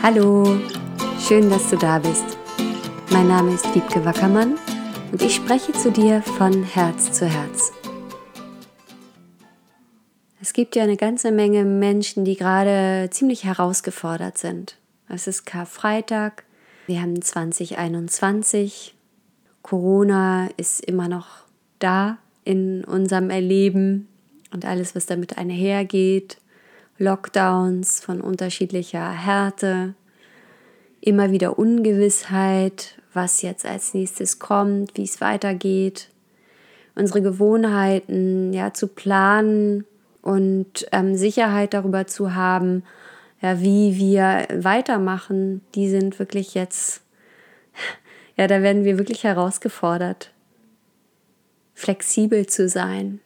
Hallo, schön, dass du da bist. Mein Name ist Wiebke Wackermann und ich spreche zu dir von Herz zu Herz. Es gibt ja eine ganze Menge Menschen, die gerade ziemlich herausgefordert sind. Es ist Karfreitag, wir haben 2021, Corona ist immer noch da in unserem Erleben und alles, was damit einhergeht. Lockdowns von unterschiedlicher Härte, immer wieder Ungewissheit, was jetzt als nächstes kommt, wie es weitergeht, unsere Gewohnheiten ja zu planen und ähm, Sicherheit darüber zu haben, ja, wie wir weitermachen, die sind wirklich jetzt, ja, da werden wir wirklich herausgefordert, flexibel zu sein,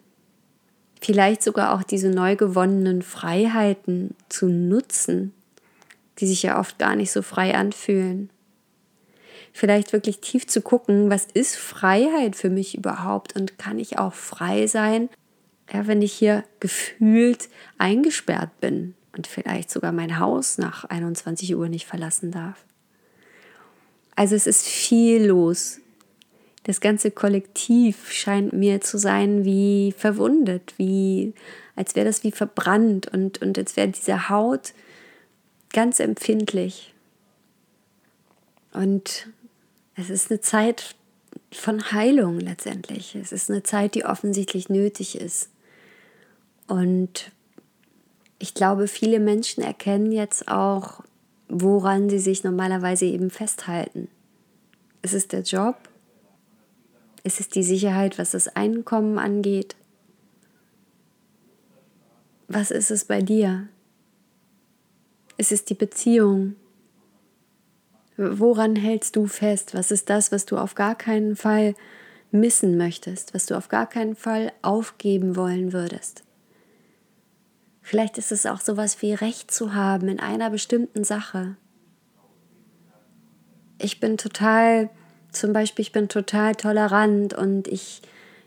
vielleicht sogar auch diese neu gewonnenen Freiheiten zu nutzen, die sich ja oft gar nicht so frei anfühlen. Vielleicht wirklich tief zu gucken, was ist Freiheit für mich überhaupt und kann ich auch frei sein, ja, wenn ich hier gefühlt eingesperrt bin und vielleicht sogar mein Haus nach 21 Uhr nicht verlassen darf. Also es ist viel los das ganze Kollektiv scheint mir zu sein wie verwundet, wie als wäre das wie verbrannt und, und als wäre diese Haut ganz empfindlich. Und es ist eine Zeit von Heilung letztendlich. Es ist eine Zeit, die offensichtlich nötig ist. Und ich glaube, viele Menschen erkennen jetzt auch, woran sie sich normalerweise eben festhalten. Es ist der Job, ist es die Sicherheit, was das Einkommen angeht? Was ist es bei dir? Ist es die Beziehung? Woran hältst du fest? Was ist das, was du auf gar keinen Fall missen möchtest, was du auf gar keinen Fall aufgeben wollen würdest? Vielleicht ist es auch sowas wie Recht zu haben in einer bestimmten Sache. Ich bin total zum Beispiel, ich bin total tolerant und ich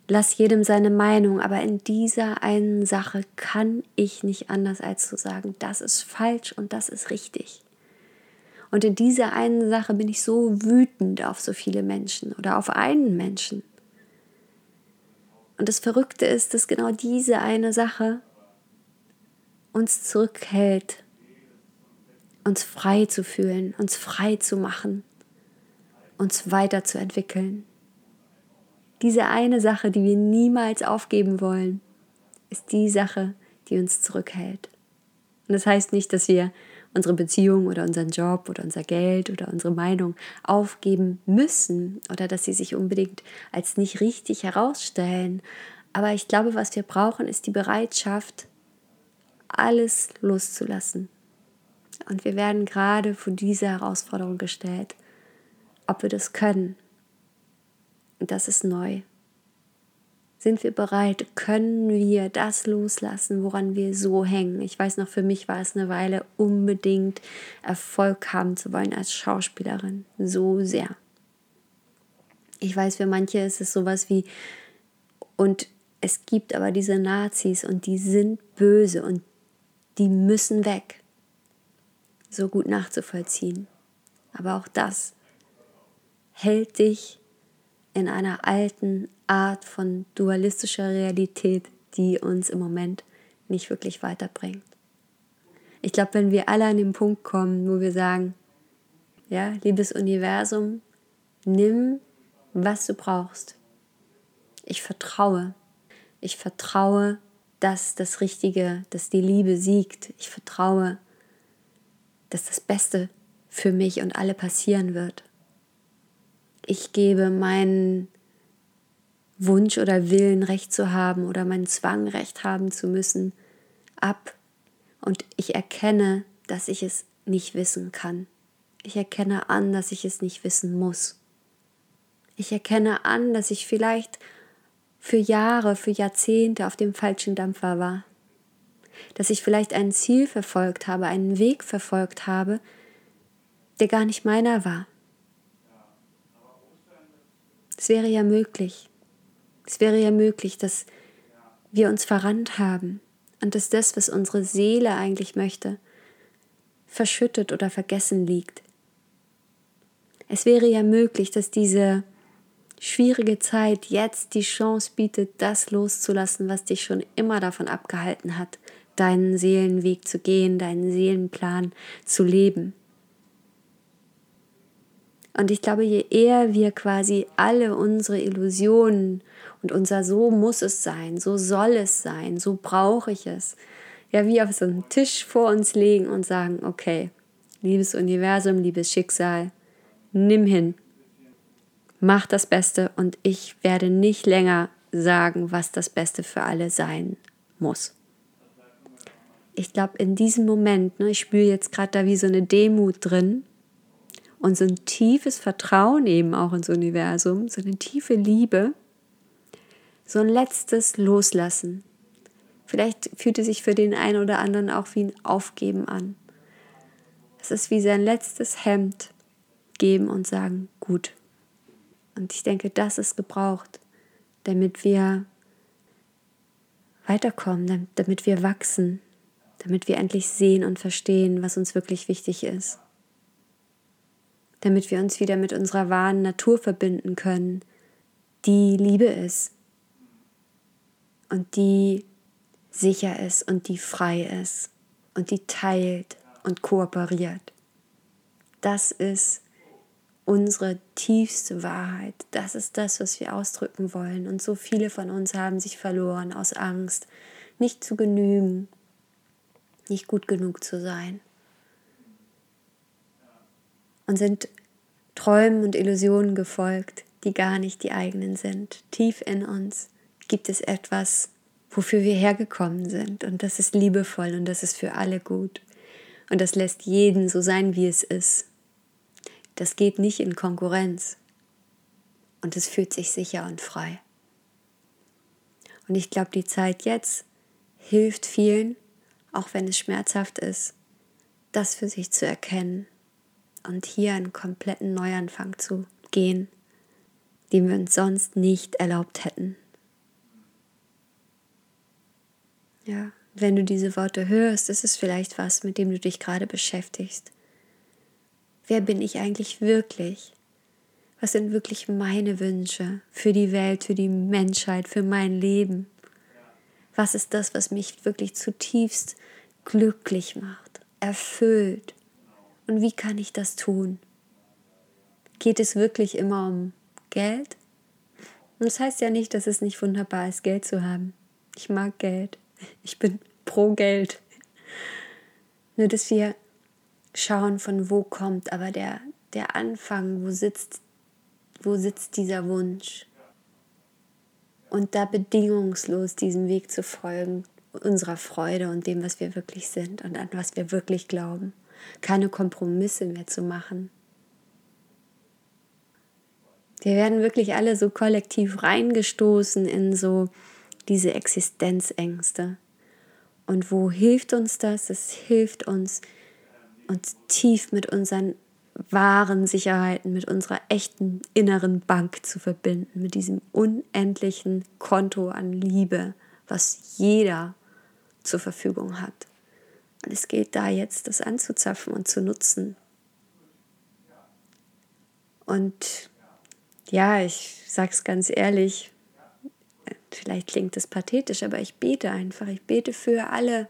lasse jedem seine Meinung, aber in dieser einen Sache kann ich nicht anders als zu sagen, das ist falsch und das ist richtig. Und in dieser einen Sache bin ich so wütend auf so viele Menschen oder auf einen Menschen. Und das Verrückte ist, dass genau diese eine Sache uns zurückhält, uns frei zu fühlen, uns frei zu machen uns weiterzuentwickeln. Diese eine Sache, die wir niemals aufgeben wollen, ist die Sache, die uns zurückhält. Und das heißt nicht, dass wir unsere Beziehung oder unseren Job oder unser Geld oder unsere Meinung aufgeben müssen oder dass sie sich unbedingt als nicht richtig herausstellen. Aber ich glaube, was wir brauchen, ist die Bereitschaft, alles loszulassen. Und wir werden gerade vor diese Herausforderung gestellt ob wir das können. Und das ist neu. Sind wir bereit? Können wir das loslassen, woran wir so hängen? Ich weiß noch, für mich war es eine Weile unbedingt Erfolg haben zu wollen als Schauspielerin. So sehr. Ich weiß, für manche ist es sowas wie, und es gibt aber diese Nazis und die sind böse und die müssen weg. So gut nachzuvollziehen. Aber auch das hält dich in einer alten Art von dualistischer Realität, die uns im Moment nicht wirklich weiterbringt. Ich glaube, wenn wir alle an den Punkt kommen, wo wir sagen, ja, liebes Universum, nimm, was du brauchst. Ich vertraue. Ich vertraue, dass das Richtige, dass die Liebe siegt. Ich vertraue, dass das Beste für mich und alle passieren wird ich gebe meinen Wunsch oder Willen, Recht zu haben oder meinen Zwang, Recht haben zu müssen, ab. Und ich erkenne, dass ich es nicht wissen kann. Ich erkenne an, dass ich es nicht wissen muss. Ich erkenne an, dass ich vielleicht für Jahre, für Jahrzehnte auf dem falschen Dampfer war. Dass ich vielleicht ein Ziel verfolgt habe, einen Weg verfolgt habe, der gar nicht meiner war. Es wäre ja möglich. Es wäre ja möglich, dass wir uns verrannt haben und dass das, was unsere Seele eigentlich möchte, verschüttet oder vergessen liegt. Es wäre ja möglich, dass diese schwierige Zeit jetzt die Chance bietet, das loszulassen, was dich schon immer davon abgehalten hat, deinen Seelenweg zu gehen, deinen Seelenplan zu leben. Und ich glaube, je eher wir quasi alle unsere Illusionen und unser So muss es sein, so soll es sein, so brauche ich es, ja, wie auf so einen Tisch vor uns legen und sagen, okay, liebes Universum, liebes Schicksal, nimm hin, mach das Beste und ich werde nicht länger sagen, was das Beste für alle sein muss. Ich glaube, in diesem Moment, ne, ich spüre jetzt gerade da wie so eine Demut drin und so ein tiefes Vertrauen eben auch ins Universum, so eine tiefe Liebe, so ein letztes Loslassen. Vielleicht fühlt es sich für den einen oder anderen auch wie ein Aufgeben an. Es ist wie sein letztes Hemd geben und sagen, gut, und ich denke, das ist gebraucht, damit wir weiterkommen, damit wir wachsen, damit wir endlich sehen und verstehen, was uns wirklich wichtig ist. Damit wir uns wieder mit unserer wahren Natur verbinden können, die Liebe ist und die sicher ist und die frei ist und die teilt und kooperiert. Das ist unsere tiefste Wahrheit. Das ist das, was wir ausdrücken wollen. Und so viele von uns haben sich verloren aus Angst, nicht zu genügen, nicht gut genug zu sein. Und sind Träumen und Illusionen gefolgt, die gar nicht die eigenen sind. Tief in uns gibt es etwas, wofür wir hergekommen sind. Und das ist liebevoll und das ist für alle gut. Und das lässt jeden so sein, wie es ist das geht nicht in Konkurrenz. Und es fühlt sich sicher und frei. Und ich glaube, die Zeit jetzt hilft vielen, auch wenn es schmerzhaft ist, das für sich zu erkennen und hier einen kompletten Neuanfang zu gehen, den wir uns sonst nicht erlaubt hätten. Ja, wenn du diese Worte hörst, ist es vielleicht was, mit dem du dich gerade beschäftigst. Wer bin ich eigentlich wirklich? Was sind wirklich meine Wünsche für die Welt, für die Menschheit, für mein Leben? Was ist das, was mich wirklich zutiefst glücklich macht, erfüllt? Und wie kann ich das tun? Geht es wirklich immer um Geld? Und das heißt ja nicht, dass es nicht wunderbar ist, Geld zu haben. Ich mag Geld. Ich bin pro Geld. Nur, dass wir schauen, von wo kommt aber der, der Anfang, wo sitzt, wo sitzt dieser Wunsch. Und da bedingungslos diesem Weg zu folgen, unserer Freude und dem, was wir wirklich sind und an was wir wirklich glauben. Keine Kompromisse mehr zu machen. Wir werden wirklich alle so kollektiv reingestoßen in so diese Existenzängste. Und wo hilft uns das? Es hilft uns, uns tief mit unseren wahren Sicherheiten, mit unserer echten inneren Bank zu verbinden, mit diesem unendlichen Konto an Liebe, was jeder zur Verfügung hat. Und es gilt da jetzt, das anzuzapfen und zu nutzen. Und ja, ich sage es ganz ehrlich, vielleicht klingt es pathetisch, aber ich bete einfach. Ich bete für alle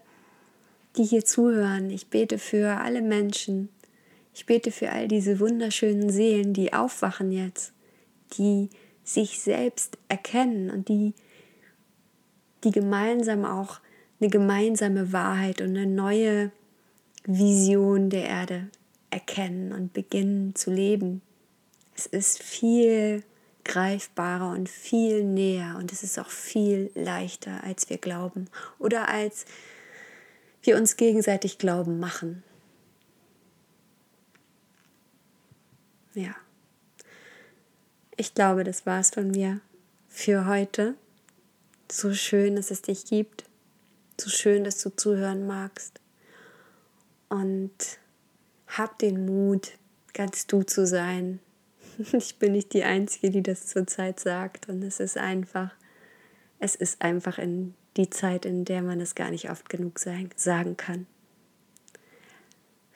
die hier zuhören. Ich bete für alle Menschen. Ich bete für all diese wunderschönen Seelen, die aufwachen jetzt, die sich selbst erkennen und die, die gemeinsam auch eine gemeinsame Wahrheit und eine neue Vision der Erde erkennen und beginnen zu leben. Es ist viel greifbarer und viel näher und es ist auch viel leichter, als wir glauben oder als wir uns gegenseitig Glauben machen. Ja. Ich glaube, das war es von mir für heute. So schön, dass es dich gibt. So schön, dass du zuhören magst. Und hab den Mut, ganz du zu sein. Ich bin nicht die Einzige, die das zurzeit sagt. Und es ist einfach, es ist einfach in die Zeit, in der man es gar nicht oft genug sagen kann.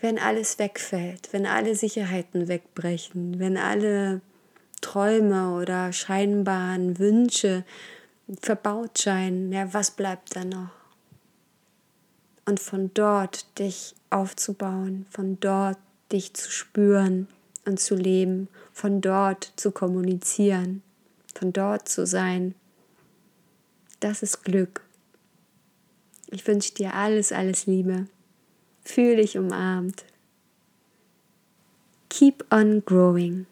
wenn alles wegfällt, wenn alle Sicherheiten wegbrechen, wenn alle Träume oder scheinbaren Wünsche verbaut scheinen, ja, was bleibt dann noch? Und von dort dich aufzubauen, von dort dich zu spüren und zu leben, von dort zu kommunizieren, von dort zu sein. Das ist Glück. Ich wünsche dir alles, alles Liebe. Fühl dich umarmt. Keep on growing.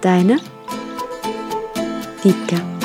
Deine Wiebke.